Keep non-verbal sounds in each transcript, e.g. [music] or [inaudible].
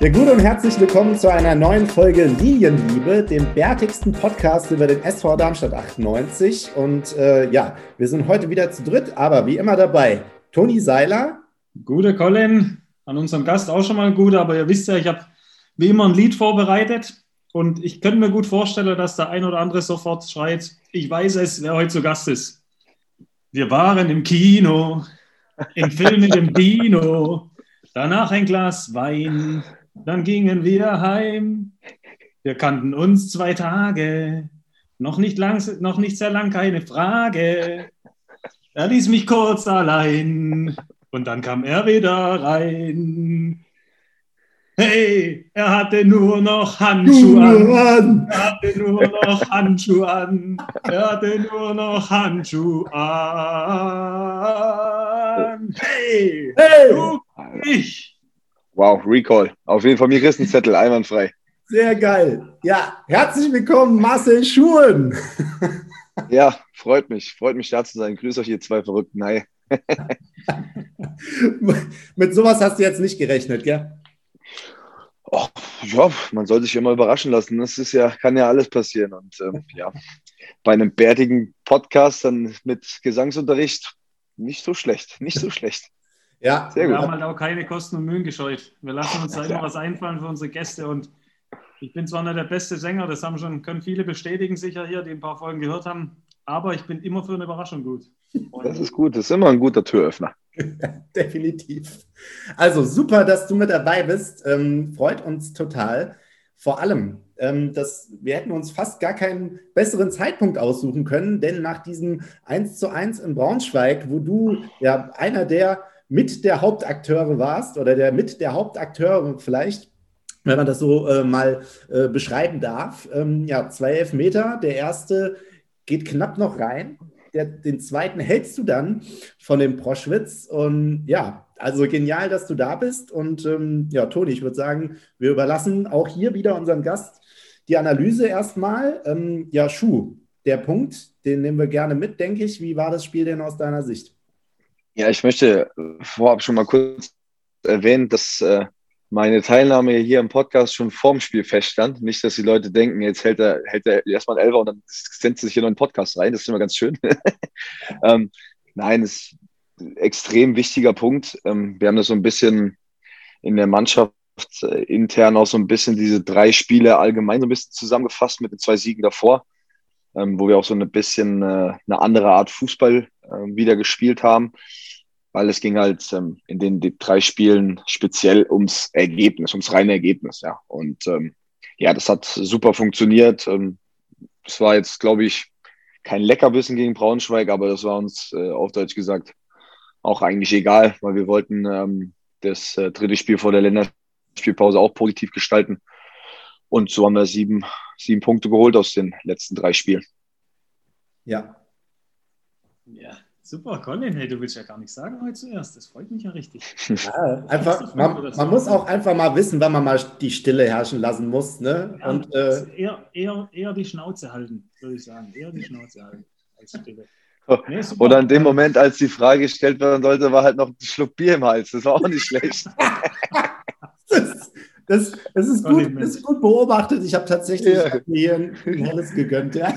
Ja, gut und herzlich willkommen zu einer neuen Folge Lilienliebe, dem bärtigsten Podcast über den SV Darmstadt 98. Und äh, ja, wir sind heute wieder zu dritt, aber wie immer dabei Toni Seiler. Gute Colin, an unserem Gast auch schon mal gut, aber ihr wisst ja, ich habe wie immer ein Lied vorbereitet und ich könnte mir gut vorstellen, dass der ein oder andere sofort schreit, ich weiß es, wer heute zu Gast ist. Wir waren im Kino, im Film mit dem Dino, danach ein Glas Wein, dann gingen wir heim. Wir kannten uns zwei Tage, noch nicht, lang, noch nicht sehr lang, keine Frage. Er ließ mich kurz allein und dann kam er wieder rein. Hey, er hatte nur noch Handschuhe an. Er hatte nur noch Handschuhe an. Er hatte nur noch Handschuhe an. Hey, hey. du, ich. Wow, Recall. Auf jeden Fall mir ist ein Zettel, einwandfrei. Sehr geil. Ja, herzlich willkommen, Marcel Schuhen. [laughs] ja, freut mich. Freut mich, da zu sein. Grüß euch, ihr zwei Verrückten. Hi. [laughs] Mit sowas hast du jetzt nicht gerechnet, gell? Oh, ja, man soll sich immer überraschen lassen. Das ist ja, kann ja alles passieren. Und ähm, ja, bei einem bärtigen Podcast dann mit Gesangsunterricht nicht so schlecht. Nicht so schlecht. Ja, Sehr gut. wir haben halt auch keine Kosten und Mühen gescheut. Wir lassen uns da immer was einfallen für unsere Gäste und ich bin zwar nicht der beste Sänger, das haben schon, können viele bestätigen sicher hier, die ein paar Folgen gehört haben, aber ich bin immer für eine Überraschung gut. Und das ist gut, das ist immer ein guter Türöffner. [laughs] Definitiv. Also super, dass du mit dabei bist. Ähm, freut uns total. Vor allem, ähm, dass wir hätten uns fast gar keinen besseren Zeitpunkt aussuchen können, denn nach diesem 1 zu 1 in Braunschweig, wo du ja einer der mit der Hauptakteure warst oder der mit der Hauptakteure vielleicht, wenn man das so äh, mal äh, beschreiben darf. Ähm, ja, zwei Elfmeter. Der erste geht knapp noch rein. Der, den zweiten hältst du dann von dem Proschwitz. Und ja, also genial, dass du da bist. Und ähm, ja, Toni, ich würde sagen, wir überlassen auch hier wieder unserem Gast die Analyse erstmal. Ähm, ja, Schuh, der Punkt, den nehmen wir gerne mit, denke ich. Wie war das Spiel denn aus deiner Sicht? Ja, ich möchte vorab schon mal kurz erwähnen, dass äh, meine Teilnahme hier im Podcast schon vorm Spiel feststand. Nicht, dass die Leute denken, jetzt hält er, hält er erstmal ein Elfer und dann sendet sich hier noch einen Podcast rein. Das ist immer ganz schön. [laughs] ähm, nein, ist ein extrem wichtiger Punkt. Ähm, wir haben das so ein bisschen in der Mannschaft äh, intern auch so ein bisschen diese drei Spiele allgemein so ein bisschen zusammengefasst mit den zwei Siegen davor, ähm, wo wir auch so ein bisschen äh, eine andere Art Fußball äh, wieder gespielt haben weil es ging halt ähm, in den drei Spielen speziell ums Ergebnis, ums reine Ergebnis, ja. Und ähm, ja, das hat super funktioniert. Ähm, es war jetzt, glaube ich, kein Leckerbissen gegen Braunschweig, aber das war uns äh, auf Deutsch gesagt auch eigentlich egal, weil wir wollten ähm, das äh, dritte Spiel vor der Länderspielpause auch positiv gestalten. Und so haben wir sieben, sieben Punkte geholt aus den letzten drei Spielen. Ja. Ja, Super, Colin, hey, du willst ja gar nichts sagen heute zuerst. Das freut mich ja richtig. [laughs] Ja, einfach, man, man muss auch einfach mal wissen, wann man mal die Stille herrschen lassen muss. Ne? Ja, Und, äh, eher, eher, eher die Schnauze halten, würde ich sagen. Eher die Schnauze halten als Stille. Nee, Oder in dem Moment, als die Frage gestellt werden sollte, war halt noch ein Schluck Bier im Hals. Das war auch nicht schlecht. [laughs] das, das, das, ist gut, das ist gut beobachtet. Ich habe tatsächlich ja. hier ein, ein helles gegönnt. Ja.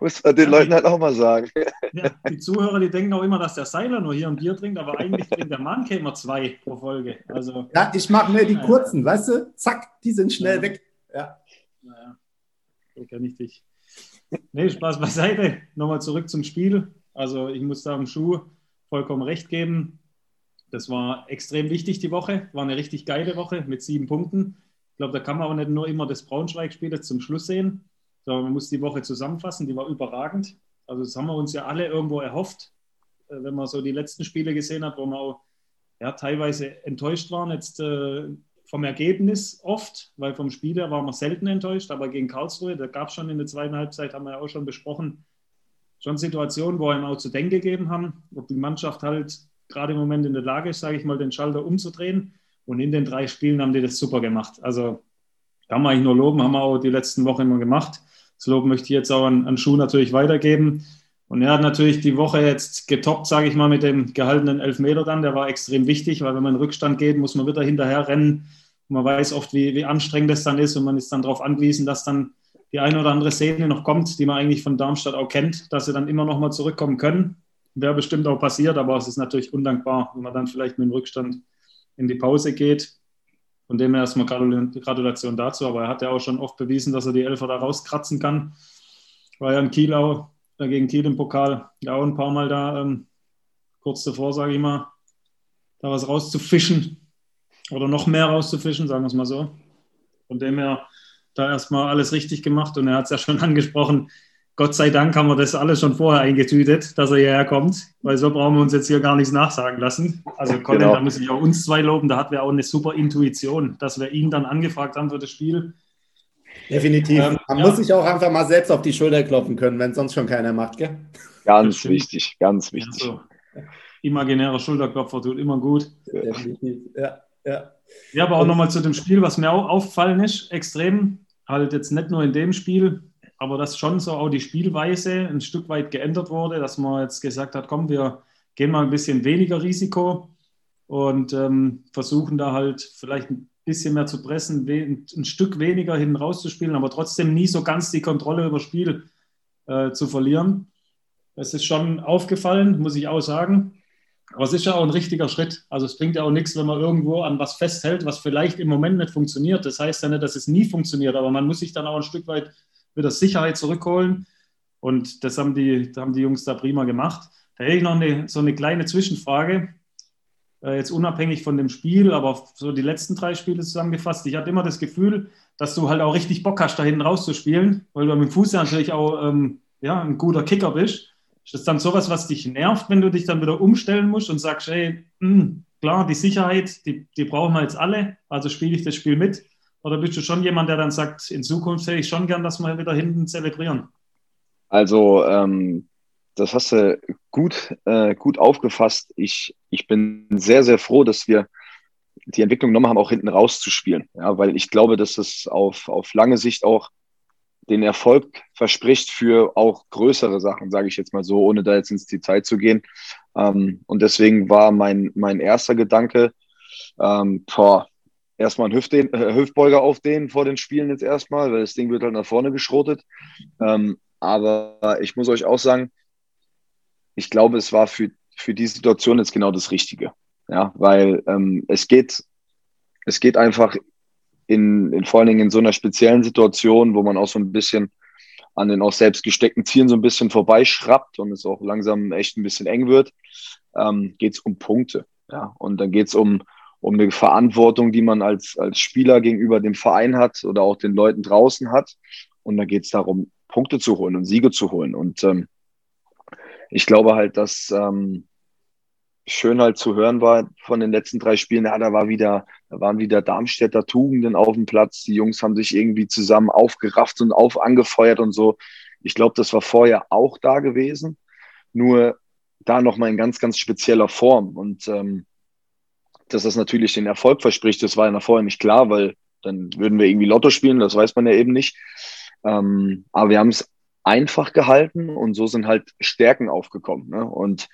Muss man den ja, Leuten halt auch mal sagen. Ja, die Zuhörer, die denken auch immer, dass der Seiler nur hier ein Bier trinkt, aber eigentlich [laughs] trinkt der Mann immer zwei pro Folge. Also, ja, ich mache mir die kurzen, weißt du? Zack, die sind schnell ja. weg. Ja. Naja, so kenne ich dich. Nee, Spaß beiseite. Nochmal zurück zum Spiel. Also ich muss da im Schuh vollkommen recht geben. Das war extrem wichtig die Woche. War eine richtig geile Woche mit sieben Punkten. Ich glaube, da kann man auch nicht nur immer das Braunschweig-Spiel zum Schluss sehen, so, man muss die Woche zusammenfassen, die war überragend. Also das haben wir uns ja alle irgendwo erhofft, äh, wenn man so die letzten Spiele gesehen hat, wo wir auch ja, teilweise enttäuscht waren, jetzt äh, vom Ergebnis oft, weil vom Spiel her waren wir selten enttäuscht, aber gegen Karlsruhe, da gab es schon in der zweiten Halbzeit, haben wir ja auch schon besprochen, schon Situationen, wo ihm auch zu denken gegeben haben, ob die Mannschaft halt gerade im Moment in der Lage ist, sage ich mal, den Schalter umzudrehen. Und in den drei Spielen haben die das super gemacht. Also kann man eigentlich nur loben, haben wir auch die letzten Wochen immer gemacht. Das Lob möchte ich jetzt auch an, an Schuh natürlich weitergeben. Und er hat natürlich die Woche jetzt getoppt, sage ich mal, mit dem gehaltenen Elfmeter dann. Der war extrem wichtig, weil wenn man in Rückstand geht, muss man wieder hinterher rennen. man weiß oft, wie, wie anstrengend das dann ist und man ist dann darauf angewiesen, dass dann die eine oder andere Szene noch kommt, die man eigentlich von Darmstadt auch kennt, dass sie dann immer noch mal zurückkommen können. Wäre bestimmt auch passiert, aber es ist natürlich undankbar, wenn man dann vielleicht mit dem Rückstand in die Pause geht. Von dem her erstmal Gratulation dazu, aber er hat ja auch schon oft bewiesen, dass er die Elfer da rauskratzen kann. War ja in Kiel auch, äh, gegen Kiel im Pokal, ja auch ein paar Mal da, ähm, kurz davor, sage ich mal, da was rauszufischen oder noch mehr rauszufischen, sagen wir es mal so. Von dem her da erstmal alles richtig gemacht und er hat es ja schon [laughs] angesprochen. Gott sei Dank haben wir das alles schon vorher eingetütet, dass er hierher kommt, weil so brauchen wir uns jetzt hier gar nichts nachsagen lassen. Also Colin, genau. da muss ich auch uns zwei loben, da hatten wir auch eine super Intuition, dass wir ihn dann angefragt haben für das Spiel. Definitiv. Ähm, Man ja. muss sich auch einfach mal selbst auf die Schulter klopfen können, wenn sonst schon keiner macht, gell? Ganz wichtig, ganz wichtig. Also, imaginärer Schulterklopfer tut immer gut. Definitiv, ja. Ja, ja aber auch nochmal zu dem Spiel, was mir auch auffallen ist, extrem, halt jetzt nicht nur in dem Spiel, aber dass schon so auch die Spielweise ein Stück weit geändert wurde, dass man jetzt gesagt hat, komm, wir gehen mal ein bisschen weniger Risiko und ähm, versuchen da halt vielleicht ein bisschen mehr zu pressen, ein Stück weniger hinten rauszuspielen, aber trotzdem nie so ganz die Kontrolle über das Spiel äh, zu verlieren. Das ist schon aufgefallen, muss ich auch sagen. Aber es ist ja auch ein richtiger Schritt. Also es bringt ja auch nichts, wenn man irgendwo an was festhält, was vielleicht im Moment nicht funktioniert. Das heißt ja nicht, dass es nie funktioniert, aber man muss sich dann auch ein Stück weit wieder Sicherheit zurückholen. Und das haben die, haben die Jungs da prima gemacht. Da hätte ich noch eine, so eine kleine Zwischenfrage. Äh, jetzt unabhängig von dem Spiel, aber so die letzten drei Spiele zusammengefasst. Ich hatte immer das Gefühl, dass du halt auch richtig Bock hast, da hinten rauszuspielen, weil du mit dem Fuß ja natürlich auch ähm, ja, ein guter Kicker bist. Ist das dann sowas, was dich nervt, wenn du dich dann wieder umstellen musst und sagst, hey, mh, hm, klar, die Sicherheit, die, die brauchen wir jetzt alle, also spiele ich das Spiel mit? Oder bist du schon jemand, der dann sagt, in Zukunft hätte ich schon gern, dass wir wieder hinten zelebrieren? Also, ähm, das hast du gut, äh, gut aufgefasst. Ich, ich bin sehr, sehr froh, dass wir die Entwicklung genommen haben, auch hinten rauszuspielen. Ja, weil ich glaube, dass es auf, auf lange Sicht auch den Erfolg verspricht für auch größere Sachen, sage ich jetzt mal so, ohne da jetzt ins Detail zu gehen. Ähm, und deswegen war mein, mein erster Gedanke, ähm, boah, erstmal einen Hüftden, äh, Hüftbeuger aufdehnen vor den Spielen jetzt erstmal, weil das Ding wird halt nach vorne geschrotet. Ähm, aber ich muss euch auch sagen, ich glaube, es war für, für die Situation jetzt genau das Richtige. Ja, weil ähm, es geht, es geht einfach in, in vor allen Dingen in so einer speziellen Situation, wo man auch so ein bisschen an den auch selbst gesteckten Zielen so ein bisschen vorbeischraubt und es auch langsam echt ein bisschen eng wird, ähm, geht es um Punkte. Ja? Und dann geht es um, um eine Verantwortung, die man als, als Spieler gegenüber dem Verein hat oder auch den Leuten draußen hat. Und dann geht es darum, Punkte zu holen und Siege zu holen. Und ähm, ich glaube halt, dass ähm, schön halt zu hören war von den letzten drei Spielen, ja, da war wieder, da waren wieder Darmstädter Tugenden auf dem Platz. Die Jungs haben sich irgendwie zusammen aufgerafft und auf angefeuert und so. Ich glaube, das war vorher auch da gewesen, nur da nochmal in ganz, ganz spezieller Form. Und ähm, dass das natürlich den Erfolg verspricht, das war ja vorher nicht klar, weil dann würden wir irgendwie Lotto spielen, das weiß man ja eben nicht. Ähm, aber wir haben es einfach gehalten und so sind halt Stärken aufgekommen. Ne? Und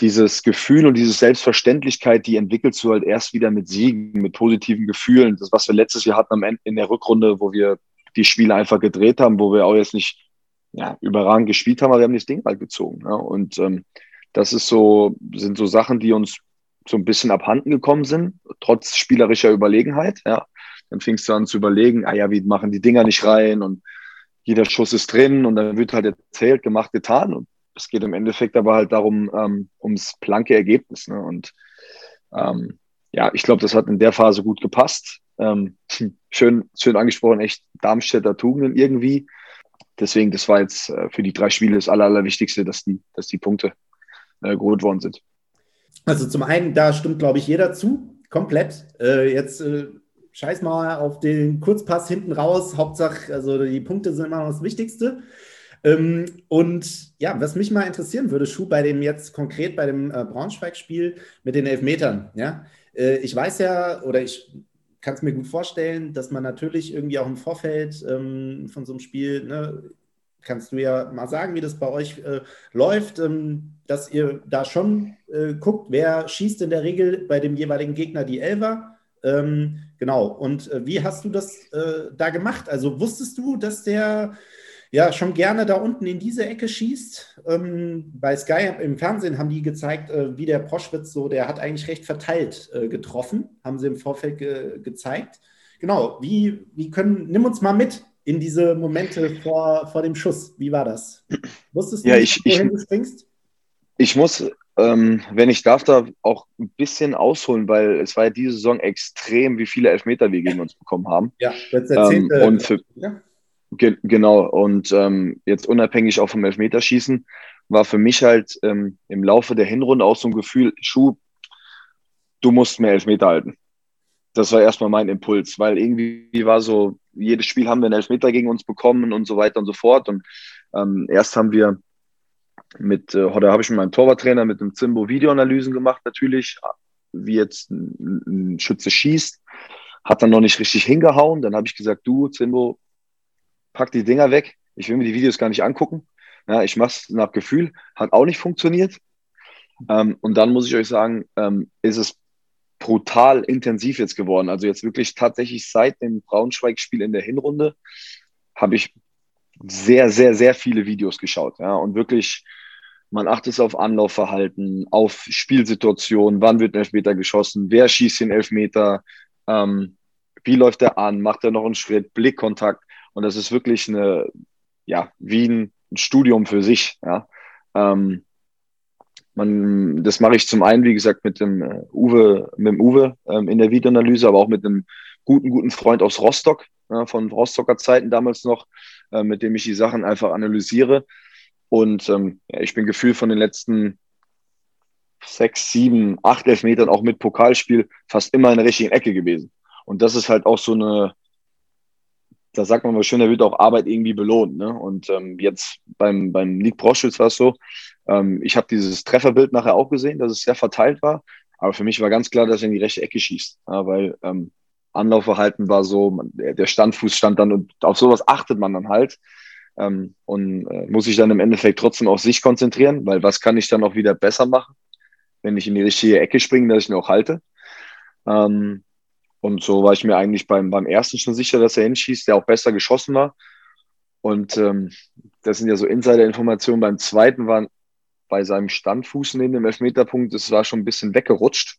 dieses Gefühl und diese Selbstverständlichkeit, die entwickelst du halt erst wieder mit Siegen, mit positiven Gefühlen. Das, was wir letztes Jahr hatten am Ende in der Rückrunde, wo wir die Spiele einfach gedreht haben, wo wir auch jetzt nicht ja, überragend gespielt haben, aber wir haben das Ding halt gezogen. Ja. Und ähm, das ist so, sind so Sachen, die uns so ein bisschen abhanden gekommen sind, trotz spielerischer Überlegenheit. Ja. Dann fingst du an zu überlegen, ah ja, wie machen die Dinger nicht rein und jeder Schuss ist drin und dann wird halt erzählt, gemacht, getan. Und es geht im Endeffekt aber halt darum, ähm, ums blanke Ergebnis. Ne? Und ähm, ja, ich glaube, das hat in der Phase gut gepasst. Ähm, [laughs] schön, schön angesprochen, echt Darmstädter Tugenden irgendwie. Deswegen, das war jetzt äh, für die drei Spiele das Aller, Allerwichtigste, dass die, dass die Punkte äh, geholt worden sind. Also zum einen, da stimmt, glaube ich, jeder zu, komplett. Äh, jetzt äh, scheiß mal auf den Kurzpass hinten raus. Hauptsache, also die Punkte sind immer noch das Wichtigste. Ähm, und ja, was mich mal interessieren würde, Schuh, bei dem jetzt konkret bei dem äh, Braunschweig-Spiel mit den Elfmetern, ja, äh, ich weiß ja, oder ich kann es mir gut vorstellen, dass man natürlich irgendwie auch im Vorfeld ähm, von so einem Spiel, ne, kannst du ja mal sagen, wie das bei euch äh, läuft, ähm, dass ihr da schon äh, guckt, wer schießt in der Regel bei dem jeweiligen Gegner die Elfer Ähm, genau. Und äh, wie hast du das äh, da gemacht? Also wusstest du, dass der ja schon gerne da unten in diese Ecke schießt? Ähm, bei Sky im Fernsehen haben die gezeigt, äh, wie der Proschwitz so, der hat eigentlich recht verteilt äh, getroffen, haben sie im Vorfeld ge gezeigt. Genau. Wie, wie können, nimm uns mal mit in diese Momente vor, vor dem Schuss. Wie war das? Wusstest du, ja, ich, wohin ich, du springst? Ich muss ähm, wenn ich darf, da auch ein bisschen ausholen, weil es war ja diese Saison extrem, wie viele Elfmeter wir gegen uns bekommen haben. Ja, jetzt erzählt, ähm, und für, ja. ge genau, und ähm, jetzt unabhängig auch vom Elfmeterschießen, war für mich halt ähm, im Laufe der Hinrunde auch so ein Gefühl, Schuh, du musst mehr Elfmeter halten. Das war erstmal mein Impuls, weil irgendwie war so, jedes Spiel haben wir einen Elfmeter gegen uns bekommen und so weiter und so fort. Und ähm, erst haben wir mit, äh, oder habe ich mit meinem Torwarttrainer mit dem Zimbo Videoanalysen gemacht natürlich, wie jetzt ein, Schütze schießt, hat dann noch nicht richtig hingehauen. Dann habe ich gesagt, du Zimbo, pack die Dinger weg. Ich will mir die Videos gar nicht angucken. Ja, ich mache es nach Gefühl, hat auch nicht funktioniert. Ähm, und dann muss ich euch sagen, ähm, ist es brutal intensiv jetzt geworden. Also jetzt wirklich tatsächlich seit dem Braunschweig-Spiel in der Hinrunde habe ich sehr, sehr, sehr viele Videos geschaut. Ja, und wirklich, man achtet auf Anlaufverhalten, auf Spielsituationen, wann wird ein Elfmeter geschossen, wer schießt den Elfmeter, ähm, wie läuft er an, macht er noch einen Schritt, Blickkontakt. Und das ist wirklich eine, ja, wie ein Studium für sich. Ja. Ähm, man, das mache ich zum einen, wie gesagt, mit dem äh, Uwe, mit dem Uwe ähm, in der Videoanalyse, aber auch mit einem guten, guten Freund aus Rostock, ja, von Rostocker Zeiten damals noch, äh, mit dem ich die Sachen einfach analysiere. Und ähm, ja, ich bin gefühlt von den letzten sechs, sieben, acht Elfmetern auch mit Pokalspiel fast immer in der richtigen Ecke gewesen. Und das ist halt auch so eine, da sagt man mal schön, da wird auch Arbeit irgendwie belohnt. Ne? Und ähm, jetzt beim, beim Nick Proschwitz war es so, ähm, ich habe dieses Trefferbild nachher auch gesehen, dass es sehr verteilt war. Aber für mich war ganz klar, dass er in die rechte Ecke schießt. Ja, weil ähm, Anlaufverhalten war so, man, der Standfuß stand dann und auf sowas achtet man dann halt. Ähm, und äh, muss sich dann im Endeffekt trotzdem auf sich konzentrieren, weil was kann ich dann auch wieder besser machen, wenn ich in die richtige Ecke springe, dass ich ihn auch halte. Ähm, und so war ich mir eigentlich beim, beim ersten schon sicher, dass er hinschießt, der auch besser geschossen war. Und ähm, das sind ja so Insider-Informationen. Beim zweiten war bei seinem Standfuß neben dem Elfmeterpunkt, das war schon ein bisschen weggerutscht.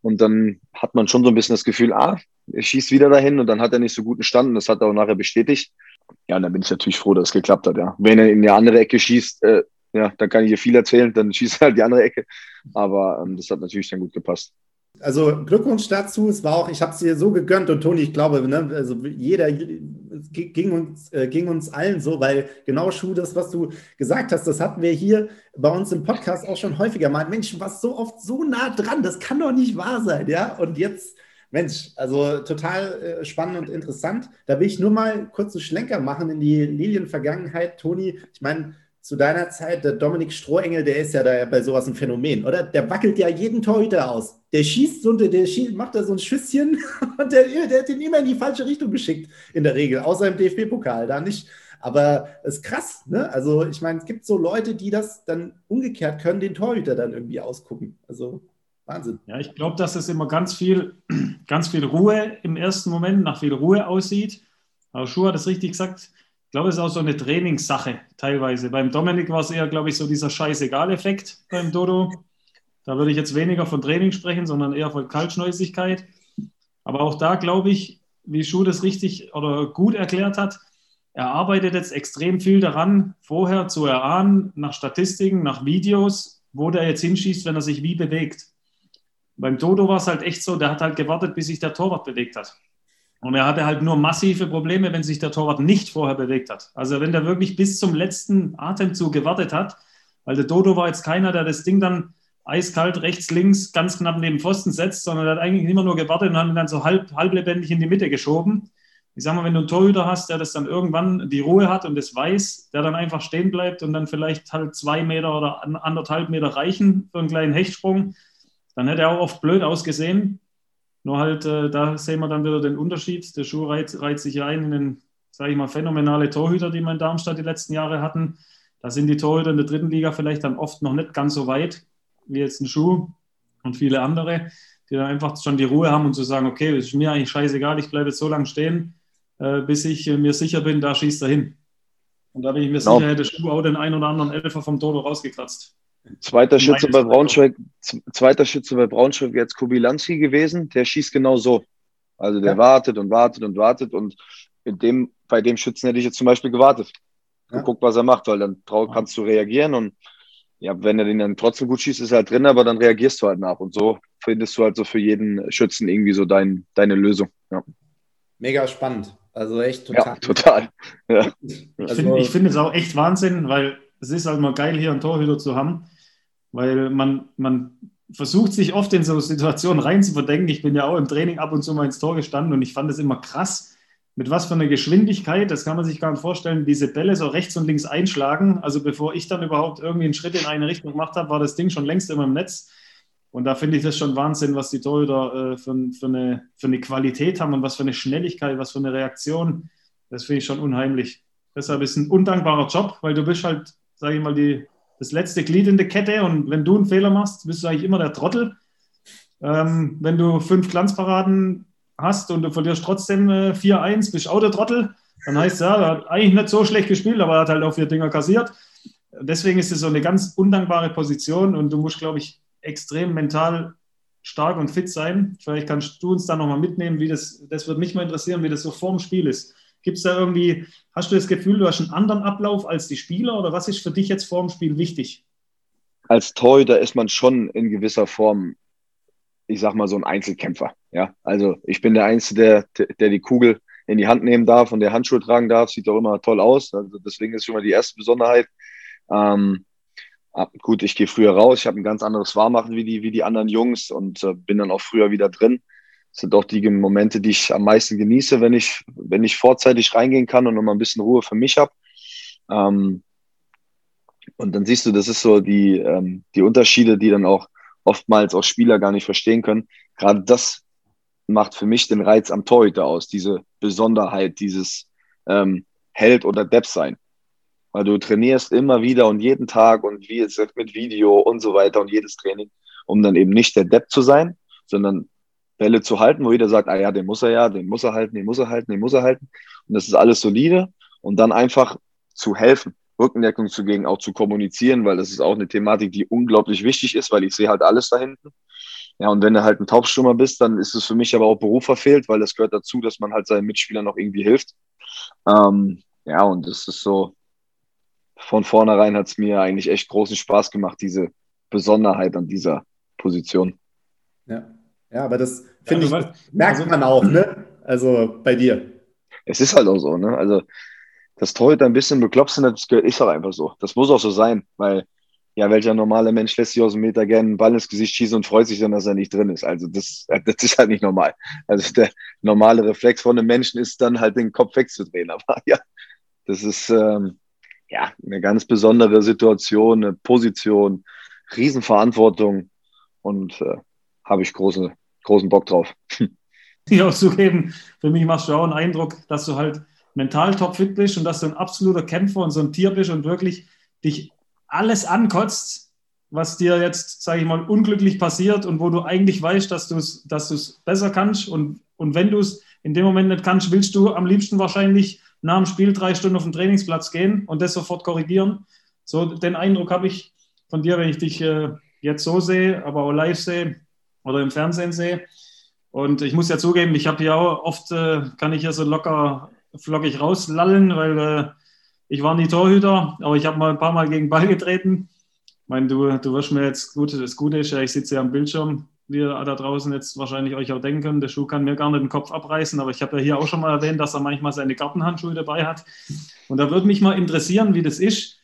Und dann hat man schon so ein bisschen das Gefühl, ah, er schießt wieder dahin und dann hat er nicht so guten Stand und das hat er auch nachher bestätigt. Ja, und dann bin ich natürlich froh, dass es geklappt hat, ja. Wenn er in die andere Ecke schießt, äh, ja, dann kann ich hier viel erzählen, dann schießt er halt die andere Ecke. Aber ähm, das hat natürlich dann gut gepasst. Also Glückwunsch dazu. Es war auch, ich habe es dir so gegönnt und Toni, ich glaube, ne, also jeder ging uns, äh, ging uns allen so, weil genau Schuh, das, was du gesagt hast, das hatten wir hier bei uns im Podcast auch schon häufiger mal. Mensch, was so oft so nah dran, das kann doch nicht wahr sein, ja? Und jetzt, Mensch, also total äh, spannend und interessant. Da will ich nur mal kurz einen Schlenker machen in die Lilien-Vergangenheit. Toni, ich meine, zu deiner Zeit, der Dominik Strohengel, der ist ja da bei sowas ein Phänomen, oder? Der wackelt ja jeden Torhüter aus. Der schießt so, der schießt, macht da so ein Schüsschen [laughs] und der, der hat ihn immer in die falsche Richtung geschickt, in der Regel, außer im DFB-Pokal, da nicht. Aber es ist krass, ne? Also, ich meine, es gibt so Leute, die das dann umgekehrt können, den Torhüter dann irgendwie ausgucken. Also, Wahnsinn. Ja, ich glaube, dass es immer ganz viel, [clears throat] ganz viel Ruhe im ersten Moment, nach viel Ruhe aussieht. Aber Schuh hat es richtig gesagt ich glaube, es ist auch so eine Trainingssache teilweise. Beim Dominik war es eher, glaube ich, so dieser Scheißegal-Effekt beim Dodo. Da würde ich jetzt weniger von Training sprechen, sondern eher von Kaltschnäusigkeit. Aber auch da glaube ich, wie Schuh das richtig oder gut erklärt hat, er arbeitet jetzt extrem viel daran, vorher zu erahnen, nach Statistiken, nach Videos, wo der jetzt hinschießt, wenn er sich wie bewegt. Beim Dodo war es halt echt so, der hat halt gewartet, bis sich der Torwart bewegt hat. Und er hatte halt nur massive Probleme, wenn sich der Torwart nicht vorher bewegt hat. Also wenn der wirklich bis zum letzten Atemzug gewartet hat, weil der Dodo war jetzt keiner, der das Ding dann eiskalt rechts, links ganz knapp neben Pfosten setzt, sondern er hat eigentlich immer nur gewartet und hat ihn dann so halb, halblebendig in die Mitte geschoben. Ich sag mal, wenn du einen Torhüter hast, der das dann irgendwann die Ruhe hat und es weiß, der dann einfach stehen bleibt und dann vielleicht halt zwei Meter oder anderthalb Meter reichen für einen kleinen Hechtsprung, dann hätte er auch oft blöd ausgesehen. Nur halt, äh, da sehen wir dann wieder den Unterschied. Der Schuh reiht, reiht sich ein in den, sage ich mal, phänomenale Torhüter, die wir in Darmstadt die letzten Jahre hatten. Da sind die Torhüter in der dritten Liga vielleicht dann oft noch nicht ganz so weit wie jetzt ein Schuh und viele andere, die dann einfach schon die Ruhe haben und zu sagen, okay, ist mir eigentlich scheißegal, ich bleibe jetzt so lange stehen, äh, bis ich äh, mir sicher bin, da schießt er hin. Und da bin ich mir genau. sicher, hätte Schuh auch den einen oder anderen Elfer vom Toto rausgekratzt. Zweiter Schütze bei Braunschweig, zweiter Schütze bei Braunschweig jetzt Kubilanski gewesen, der schießt genau so. Also der ja. wartet und wartet und wartet und in dem, bei dem Schützen hätte ich jetzt zum Beispiel gewartet. Ja. Geguckt, was er macht, weil dann kannst du reagieren und ja, wenn er den dann trotzdem gut schießt, ist er halt drin, aber dann reagierst du halt nach. Und so findest du halt so für jeden Schützen irgendwie so dein, deine Lösung. Ja. Mega spannend. Also echt total. Ja, total. Ja. Also, ich finde es auch echt Wahnsinn, weil es ist halt mal geil, hier einen Torhüter zu haben, weil man, man versucht sich oft in so Situationen reinzuverdenken. Ich bin ja auch im Training ab und zu mal ins Tor gestanden und ich fand es immer krass, mit was für einer Geschwindigkeit, das kann man sich gar nicht vorstellen, diese Bälle so rechts und links einschlagen. Also bevor ich dann überhaupt irgendwie einen Schritt in eine Richtung gemacht habe, war das Ding schon längst immer im Netz. Und da finde ich das schon Wahnsinn, was die Torhüter äh, für, für, eine, für eine Qualität haben und was für eine Schnelligkeit, was für eine Reaktion. Das finde ich schon unheimlich. Deshalb ist es ein undankbarer Job, weil du bist halt, sage ich mal, die, das letzte Glied in der Kette und wenn du einen Fehler machst, bist du eigentlich immer der Trottel. Ähm, wenn du fünf Glanzparaden hast und du verlierst trotzdem äh, 4-1, bist auch der Trottel, dann heißt es ja, er hat eigentlich nicht so schlecht gespielt, aber er hat halt auch vier Dinger kassiert. Deswegen ist es so eine ganz undankbare Position und du musst, glaube ich, extrem mental stark und fit sein. Vielleicht kannst du uns da nochmal mitnehmen, wie das, das würde mich mal interessieren, wie das so vorm Spiel ist. Gibt es da irgendwie, hast du das Gefühl, du hast einen anderen Ablauf als die Spieler oder was ist für dich jetzt vorm Spiel wichtig? Als Torhüter ist man schon in gewisser Form ich sag mal, so ein Einzelkämpfer. Ja, also ich bin der Einzige, der, der die Kugel in die Hand nehmen darf und der Handschuhe tragen darf. Sieht auch immer toll aus. Also deswegen ist schon mal die erste Besonderheit. Ähm, gut, ich gehe früher raus. Ich habe ein ganz anderes Warmmachen wie die, wie die anderen Jungs und äh, bin dann auch früher wieder drin. Sind auch die Momente, die ich am meisten genieße, wenn ich, wenn ich vorzeitig reingehen kann und nochmal ein bisschen Ruhe für mich habe. Ähm, und dann siehst du, das ist so die, ähm, die Unterschiede, die dann auch oftmals auch Spieler gar nicht verstehen können. Gerade das macht für mich den Reiz am Torhüter aus, diese Besonderheit, dieses ähm, Held oder Depp sein. Weil du trainierst immer wieder und jeden Tag und wie jetzt mit Video und so weiter und jedes Training, um dann eben nicht der Depp zu sein, sondern Bälle zu halten, wo jeder sagt, ah ja, den muss er ja, den muss er halten, den muss er halten, den muss er halten. Und das ist alles solide und dann einfach zu helfen. Rückendeckung zu gehen, auch zu kommunizieren, weil das ist auch eine Thematik, die unglaublich wichtig ist, weil ich sehe halt alles da hinten. Ja, und wenn du halt ein Taubstummer bist, dann ist es für mich aber auch Beruf verfehlt, weil das gehört dazu, dass man halt seinen Mitspielern noch irgendwie hilft. Ähm, ja, und das ist so, von vornherein hat es mir eigentlich echt großen Spaß gemacht, diese Besonderheit an dieser Position. Ja, ja aber das finde ja, ich, merkt also, man auch, ne? Also bei dir. Es ist halt auch so, ne? Also das Torhüter ein bisschen bekloppt sind, das ist auch einfach so. Das muss auch so sein, weil ja, welcher normale Mensch lässt sich aus dem Meter gerne einen Ball ins Gesicht schießen und freut sich dann, dass er nicht drin ist. Also das, das ist halt nicht normal. Also der normale Reflex von einem Menschen ist dann halt den Kopf wegzudrehen. [laughs] Aber ja, das ist ähm, ja eine ganz besondere Situation, eine Position, Riesenverantwortung und äh, habe ich große, großen Bock drauf. [laughs] Ich auch zugeben, für mich machst du auch einen Eindruck, dass du halt mental topfit bist und dass du ein absoluter Kämpfer und so ein Tier bist und wirklich dich alles ankotzt, was dir jetzt, sage ich mal, unglücklich passiert und wo du eigentlich weißt, dass du es dass besser kannst. Und, und wenn du es in dem Moment nicht kannst, willst du am liebsten wahrscheinlich nach dem Spiel drei Stunden auf den Trainingsplatz gehen und das sofort korrigieren. So den Eindruck habe ich von dir, wenn ich dich äh, jetzt so sehe, aber auch live sehe oder im Fernsehen sehe. Und ich muss ja zugeben, ich habe hier auch oft, äh, kann ich hier so locker flockig rauslallen, weil äh, ich war nie Torhüter, aber ich habe mal ein paar Mal gegen Ball getreten. Ich meine, du, du wirst mir jetzt, gut, das Gute ist ja, ich sitze ja am Bildschirm, wie ihr da draußen jetzt wahrscheinlich euch auch denken könnt, der Schuh kann mir gar nicht den Kopf abreißen, aber ich habe ja hier auch schon mal erwähnt, dass er manchmal seine Gartenhandschuhe dabei hat. Und da würde mich mal interessieren, wie das ist,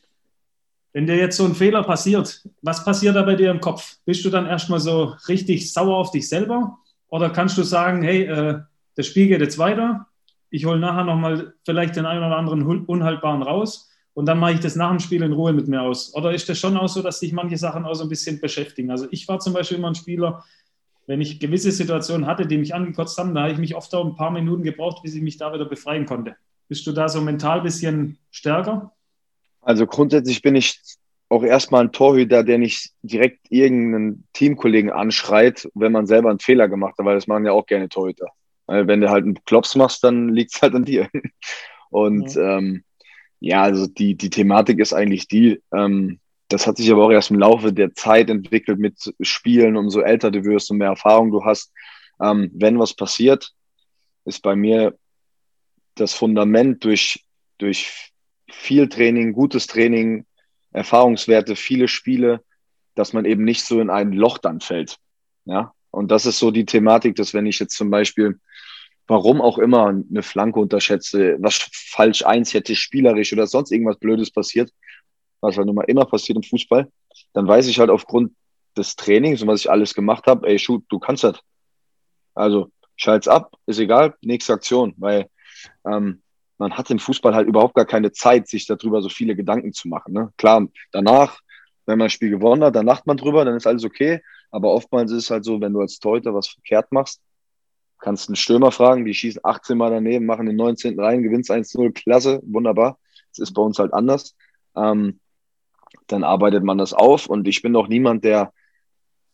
wenn dir jetzt so ein Fehler passiert, was passiert da bei dir im Kopf? Bist du dann erstmal so richtig sauer auf dich selber? Oder kannst du sagen, hey, äh, das Spiel geht jetzt weiter, ich hole nachher nochmal vielleicht den einen oder anderen Unhaltbaren raus und dann mache ich das nach dem Spiel in Ruhe mit mir aus. Oder ist das schon auch so, dass sich manche Sachen auch so ein bisschen beschäftigen? Also ich war zum Beispiel immer ein Spieler, wenn ich gewisse Situationen hatte, die mich angekotzt haben, da habe ich mich oft auch ein paar Minuten gebraucht, bis ich mich da wieder befreien konnte. Bist du da so mental ein bisschen stärker? Also grundsätzlich bin ich auch erstmal ein Torhüter, der nicht direkt irgendeinen Teamkollegen anschreit, wenn man selber einen Fehler gemacht hat, weil das machen ja auch gerne Torhüter. Weil wenn du halt einen Klops machst, dann liegt es halt an dir. [laughs] Und ja, ähm, ja also die, die Thematik ist eigentlich die, ähm, das hat sich aber auch erst im Laufe der Zeit entwickelt mit Spielen, umso älter du wirst, und mehr Erfahrung du hast. Ähm, wenn was passiert, ist bei mir das Fundament durch, durch viel Training, gutes Training, Erfahrungswerte, viele Spiele, dass man eben nicht so in ein Loch dann fällt. Ja, und das ist so die Thematik, dass wenn ich jetzt zum Beispiel, warum auch immer, eine Flanke unterschätze, was falsch eins hätte, spielerisch oder sonst irgendwas Blödes passiert, was halt nun mal immer passiert im Fußball, dann weiß ich halt aufgrund des Trainings und was ich alles gemacht habe, ey, shoot, du kannst das. Also schalt's ab, ist egal, nächste Aktion, weil ähm, man hat im Fußball halt überhaupt gar keine Zeit, sich darüber so viele Gedanken zu machen. Ne? Klar, danach, wenn man ein Spiel gewonnen hat, dann lacht man drüber, dann ist alles okay. Aber oftmals ist es halt so, wenn du als Torhüter was verkehrt machst, kannst einen Stürmer fragen, die schießen 18 Mal daneben, machen den 19. rein, gewinnst 1-0, klasse, wunderbar. Das ist bei uns halt anders. Ähm, dann arbeitet man das auf und ich bin auch niemand, der,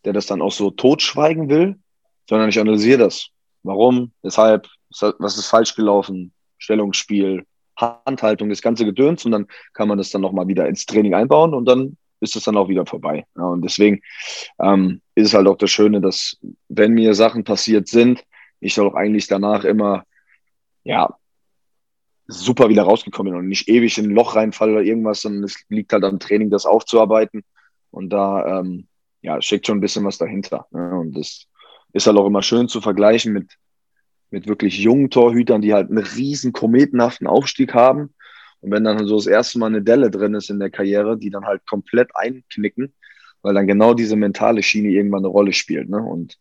der das dann auch so totschweigen will, sondern ich analysiere das. Warum, weshalb, was ist falsch gelaufen, Stellungsspiel, Handhaltung, das ganze Gedöns und dann kann man das dann nochmal wieder ins Training einbauen und dann ist es dann auch wieder vorbei. Ja, und deswegen ähm, ist es halt auch das Schöne, dass wenn mir Sachen passiert sind, ich auch eigentlich danach immer, ja, super wieder rausgekommen bin und nicht ewig in ein Loch reinfalle oder irgendwas, sondern es liegt halt am Training, das aufzuarbeiten. Und da, ähm, ja, steckt schon ein bisschen was dahinter. Ne? Und das ist halt auch immer schön zu vergleichen mit, mit wirklich jungen Torhütern, die halt einen riesen kometenhaften Aufstieg haben. Und wenn dann so das erste Mal eine Delle drin ist in der Karriere, die dann halt komplett einknicken, weil dann genau diese mentale Schiene irgendwann eine Rolle spielt. Ne? Und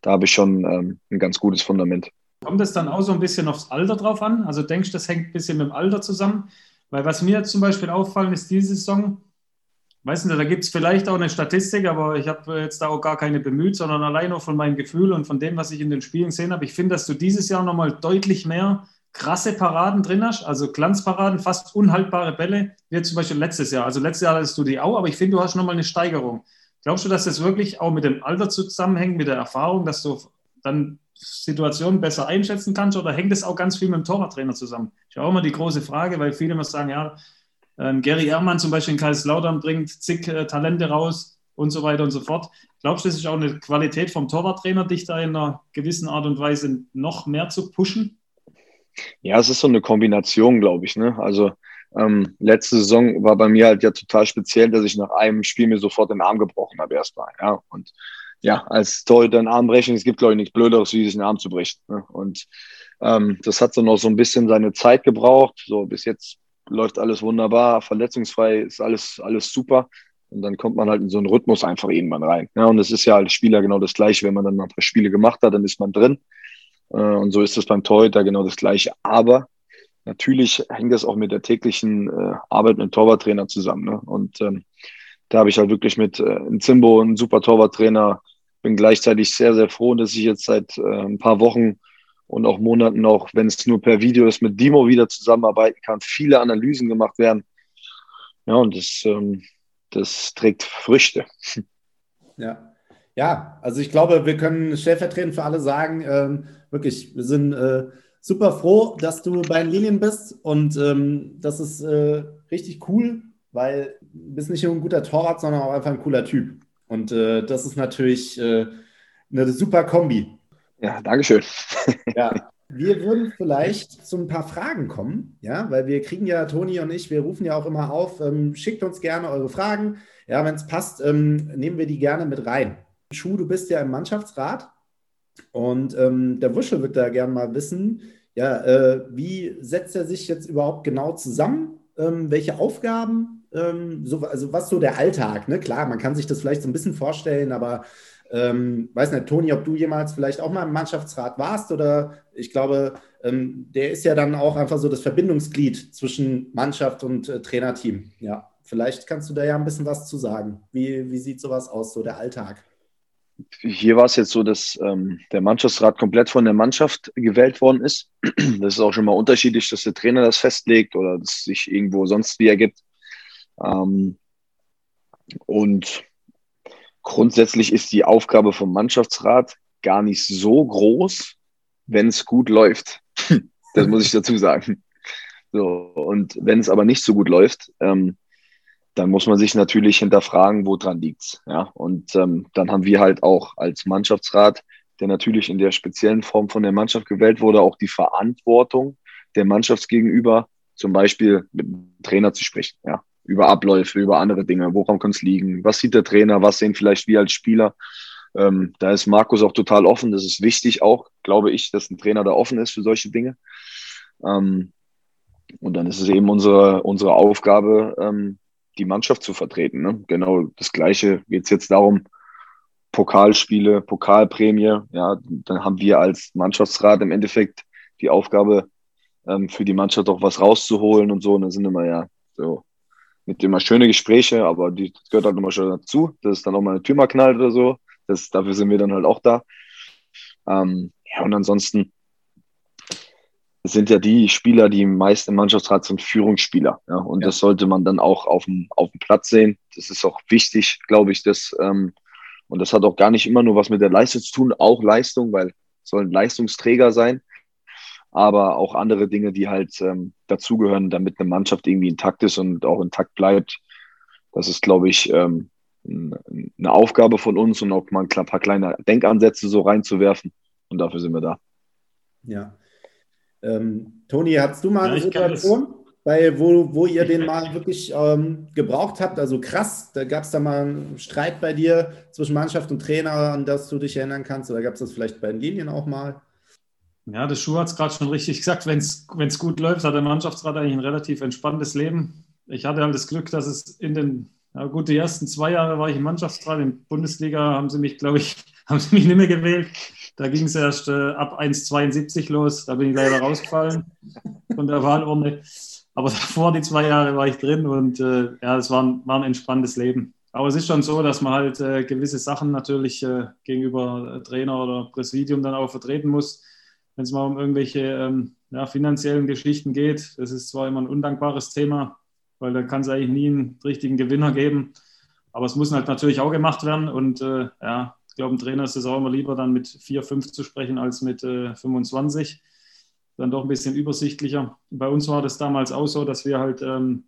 da habe ich schon ähm, ein ganz gutes Fundament. Kommt es dann auch so ein bisschen aufs Alter drauf an? Also denkst du, das hängt ein bisschen mit dem Alter zusammen? Weil was mir zum Beispiel auffallen ist, diese Saison, weiß nicht, da gibt es vielleicht auch eine Statistik, aber ich habe jetzt da auch gar keine bemüht, sondern allein nur von meinem Gefühl und von dem, was ich in den Spielen gesehen habe. Ich finde, dass du dieses Jahr nochmal deutlich mehr krasse Paraden drin hast, also Glanzparaden, fast unhaltbare Bälle, wie zum Beispiel letztes Jahr. Also letztes Jahr hattest du die auch, aber ich finde, du hast nochmal eine Steigerung. Glaubst du, dass das wirklich auch mit dem Alter zusammenhängt, mit der Erfahrung, dass du dann Situationen besser einschätzen kannst oder hängt es auch ganz viel mit dem Torwarttrainer zusammen? Ich habe auch immer die große Frage, weil viele immer sagen, ja, ähm, Gary Ehrmann zum Beispiel in Kaiserslautern bringt zig äh, Talente raus und so weiter und so fort. Glaubst du, das ist auch eine Qualität vom Torwarttrainer, dich da in einer gewissen Art und Weise noch mehr zu pushen? Ja, es ist so eine Kombination, glaube ich. Ne? Also ähm, letzte Saison war bei mir halt ja total speziell, dass ich nach einem Spiel mir sofort den Arm gebrochen habe erstmal. Ja, und ja, als Torhüter einen Arm brechen, es gibt, glaube ich, nichts Blöderes, wie sich einen Arm zu brechen. Ne? Und ähm, das hat so noch so ein bisschen seine Zeit gebraucht. So bis jetzt läuft alles wunderbar, verletzungsfrei, ist alles, alles super. Und dann kommt man halt in so einen Rhythmus einfach irgendwann rein. Ja, und es ist ja als Spieler genau das Gleiche. Wenn man dann ein paar Spiele gemacht hat, dann ist man drin. Äh, und so ist es beim Torhüter genau das Gleiche. Aber natürlich hängt das auch mit der täglichen äh, Arbeit mit dem Torwarttrainer zusammen. Ne? Und ähm, da habe ich halt wirklich mit äh, Zimbo einen super Torwarttrainer, bin gleichzeitig sehr, sehr froh, dass ich jetzt seit äh, ein paar Wochen und auch Monaten auch, wenn es nur per Video ist, mit Dimo wieder zusammenarbeiten kann, viele Analysen gemacht werden. Ja, und das, ähm, das trägt Früchte. [laughs] Ja. Ja, also ich glaube, wir können stellvertretend für alle sagen, ähm, wirklich, wir sind äh, super froh, dass du bei den Linien bist und ähm, das ist äh, richtig cool, weil du bist nicht nur ein guter Torwart, sondern auch einfach ein cooler Typ. Und äh, das ist natürlich äh, eine super Kombi. Ja, Dankeschön. ja, [laughs] wir würden vielleicht zu ein paar Fragen kommen, ja, weil wir kriegen ja, Toni und ich, wir rufen ja auch immer auf, ähm, schickt uns gerne eure Fragen. Ja, wenn es passt, ähm, nehmen wir die gerne mit rein. Schuh, du bist ja im Mannschaftsrat und ähm, der Wuschel wird da gerne mal wissen, ja, äh, wie setzt er sich jetzt überhaupt genau zusammen? Ähm, welche Aufgaben ähm, so, also was so der Alltag, ne? Klar, man kann sich das vielleicht so ein bisschen vorstellen, aber ähm, weiß nicht, Toni, ob du jemals vielleicht auch mal im Mannschaftsrat warst oder ich glaube, ähm, der ist ja dann auch einfach so das Verbindungsglied zwischen Mannschaft und äh, Trainerteam. Ja, vielleicht kannst du da ja ein bisschen was zu sagen. Wie, wie sieht sowas aus, so der Alltag? Hier war es jetzt so, dass ähm, der Mannschaftsrat komplett von der Mannschaft gewählt worden ist. [clears throat] Das ist auch schon mal unterschiedlich, dass der Trainer das festlegt oder dass sich irgendwo sonst wie ergibt. Ähm, Und grundsätzlich ist die Aufgabe vom Mannschaftsrat gar nicht so groß, wenn es gut läuft. [laughs] das muss ich dazu sagen. So, und wenn es aber nicht so gut läuft, ähm, dann muss man sich natürlich hinterfragen, woran liegt's. Ja, und ähm, dann haben wir halt auch als Mannschaftsrat, der natürlich in der speziellen Form von der Mannschaft gewählt wurde, auch die Verantwortung der Mannschaft gegenüber, zum Beispiel mit dem Trainer zu sprechen. Ja, über Abläufe, über andere Dinge. Woran kann es liegen? Was sieht der Trainer? Was sehen vielleicht wir als Spieler? Ähm, da ist Markus auch total offen. Das ist wichtig auch, glaube ich, dass ein Trainer da offen ist für solche Dinge. Ähm, und dann ist es eben unsere, unsere Aufgabe, ähm, die Mannschaft zu vertreten. Ne? Genau das Gleiche geht es jetzt darum, Pokalspiele, Pokalprämie. Ja, dann haben wir als Mannschaftsrat im Endeffekt die Aufgabe, ähm, für die Mannschaft auch was rauszuholen und so. Und dann sind immer ja so mit immer schöne Gespräche, aber die das gehört halt immer schon dazu, dass es dann auch mal eine Tür mal knallt oder so. Das, dafür sind wir dann halt auch da. Ähm, ja, und ansonsten sind ja die Spieler, die meist im Mannschaftsrat sind, Führungsspieler. Ja? Und ja. das sollte man dann auch auf dem, auf dem Platz sehen. Das ist auch wichtig, glaube ich, dass, ähm, und das hat auch gar nicht immer nur was mit der Leistung zu tun, auch Leistung, weil sollen Leistungsträger sein, aber auch andere Dinge, die halt ähm, dazugehören, damit eine Mannschaft irgendwie intakt ist und auch intakt bleibt. Das ist, glaube ich, ähm, eine Aufgabe von uns und auch mal ein paar kleine Denkansätze so reinzuwerfen. Und dafür sind wir da. Ja. Ähm, Toni, hast du mal ja, eine Situation, bei, wo, wo ihr den mal wirklich ähm, gebraucht habt? Also krass, da gab es da mal einen Streit bei dir zwischen Mannschaft und Trainer, an das du dich erinnern kannst? Oder gab es das vielleicht bei den Linien auch mal? Ja, der Schuh hat es gerade schon richtig gesagt. Wenn es gut läuft, hat der Mannschaftsrat eigentlich ein relativ entspanntes Leben. Ich hatte halt das Glück, dass es in den, ja gut, die ersten zwei Jahre war ich im Mannschaftsrat. In Bundesliga haben sie mich, glaube ich, [laughs] haben sie mich nicht mehr gewählt. Da ging es erst äh, ab 1,72 los. Da bin ich leider rausgefallen von der Wahlurne. Aber [laughs] davor die zwei Jahre war ich drin und äh, ja, es war ein, war ein entspanntes Leben. Aber es ist schon so, dass man halt äh, gewisse Sachen natürlich äh, gegenüber Trainer oder Präsidium dann auch vertreten muss. Wenn es mal um irgendwelche ähm, ja, finanziellen Geschichten geht, das ist zwar immer ein undankbares Thema, weil da kann es eigentlich nie einen richtigen Gewinner geben. Aber es muss halt natürlich auch gemacht werden und äh, ja, ich glaube, ein Trainer ist es auch immer lieber, dann mit 4, 5 zu sprechen, als mit äh, 25. Dann doch ein bisschen übersichtlicher. Bei uns war das damals auch so, dass wir halt ähm,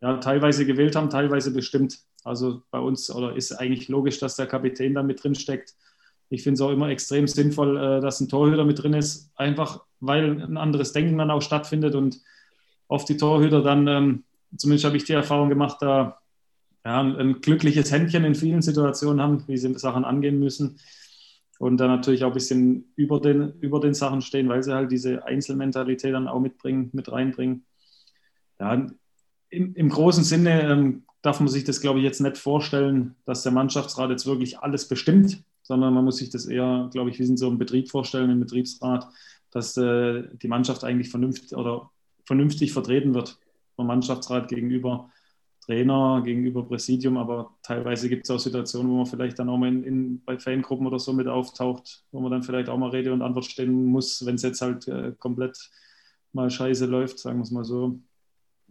ja, teilweise gewählt haben, teilweise bestimmt. Also bei uns oder ist eigentlich logisch, dass der Kapitän da mit drin steckt. Ich finde es auch immer extrem sinnvoll, äh, dass ein Torhüter mit drin ist, einfach weil ein anderes Denken dann auch stattfindet und oft die Torhüter dann, ähm, zumindest habe ich die Erfahrung gemacht, da ja, ein, glückliches Händchen in vielen Situationen haben, wie sie Sachen angehen müssen. Und dann natürlich auch ein bisschen über den, über den Sachen stehen, weil sie halt diese Einzelmentalität dann auch mitbringen, mit reinbringen. Ja, im, im großen Sinne ähm, darf man sich das, glaube ich, jetzt nicht vorstellen, dass der Mannschaftsrat jetzt wirklich alles bestimmt, sondern man muss sich das eher, glaube ich, wie in so einem Betrieb vorstellen, im Betriebsrat, dass äh, die Mannschaft eigentlich vernünftig oder vernünftig vertreten wird vom Mannschaftsrat gegenüber Trainer, gegenüber Präsidium, aber teilweise gibt es auch Situationen, wo man vielleicht dann auch mal in, in, bei Fangruppen oder so mit auftaucht, wo man dann vielleicht auch mal Rede und Antwort stehen muss, wenn es jetzt halt äh, komplett mal scheiße läuft, sagen wir es mal so.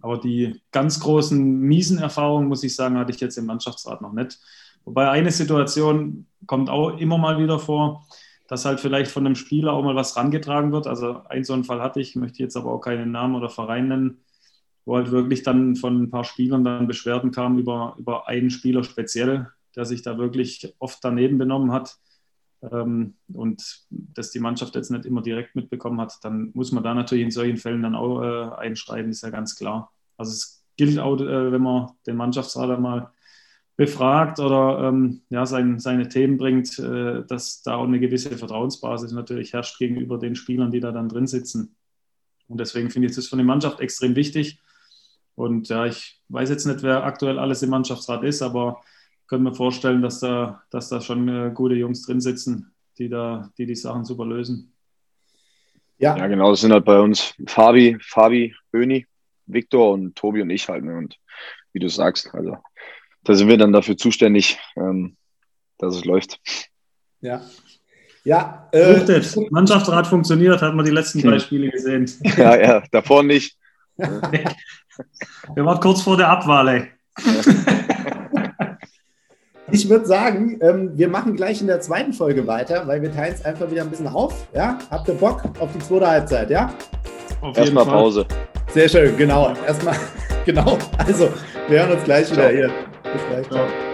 Aber die ganz großen miesen Erfahrungen, muss ich sagen, hatte ich jetzt im Mannschaftsrat noch nicht. Wobei eine Situation kommt auch immer mal wieder vor, dass halt vielleicht von einem Spieler auch mal was rangetragen wird. Also ein so einen Fall hatte ich, möchte jetzt aber auch keinen Namen oder Verein nennen wo halt wirklich dann von ein paar Spielern dann Beschwerden kamen über, über einen Spieler speziell, der sich da wirklich oft daneben benommen hat ähm, und das die Mannschaft jetzt nicht immer direkt mitbekommen hat, dann muss man da natürlich in solchen Fällen dann auch äh, einschreiten, ist ja ganz klar. Also es gilt auch, äh, wenn man den Mannschaftsrat mal befragt oder ähm, ja, sein, seine Themen bringt, äh, dass da auch eine gewisse Vertrauensbasis natürlich herrscht gegenüber den Spielern, die da dann drin sitzen. Und deswegen finde ich das von der Mannschaft extrem wichtig, und ja, ich weiß jetzt nicht, wer aktuell alles im Mannschaftsrat ist, aber ich könnte mir vorstellen, dass da, dass da schon äh, gute Jungs drin sitzen, die da, die, die Sachen super lösen. Ja. ja, genau, das sind halt bei uns Fabi, Fabi, Böni, Viktor und Tobi und ich halt. Ne? Und wie du sagst, also da sind wir dann dafür zuständig, ähm, dass es läuft. Ja. Ja, äh, Mannschaftsrat funktioniert, hat man die letzten drei Spiele gesehen. [laughs] Ja, ja, davor nicht. Wir waren kurz vor der Abwahl, ey. [laughs] Ich würde sagen, ähm, wir machen gleich in der zweiten Folge weiter, weil wir teilen es einfach wieder ein bisschen auf. Ja? Habt ihr Bock auf die zweite Halbzeit, ja? Erstmal Pause. Sehr schön, genau. Erstmal, [laughs] genau. Also, wir hören uns gleich Ciao. wieder hier. Bis gleich. Ciao.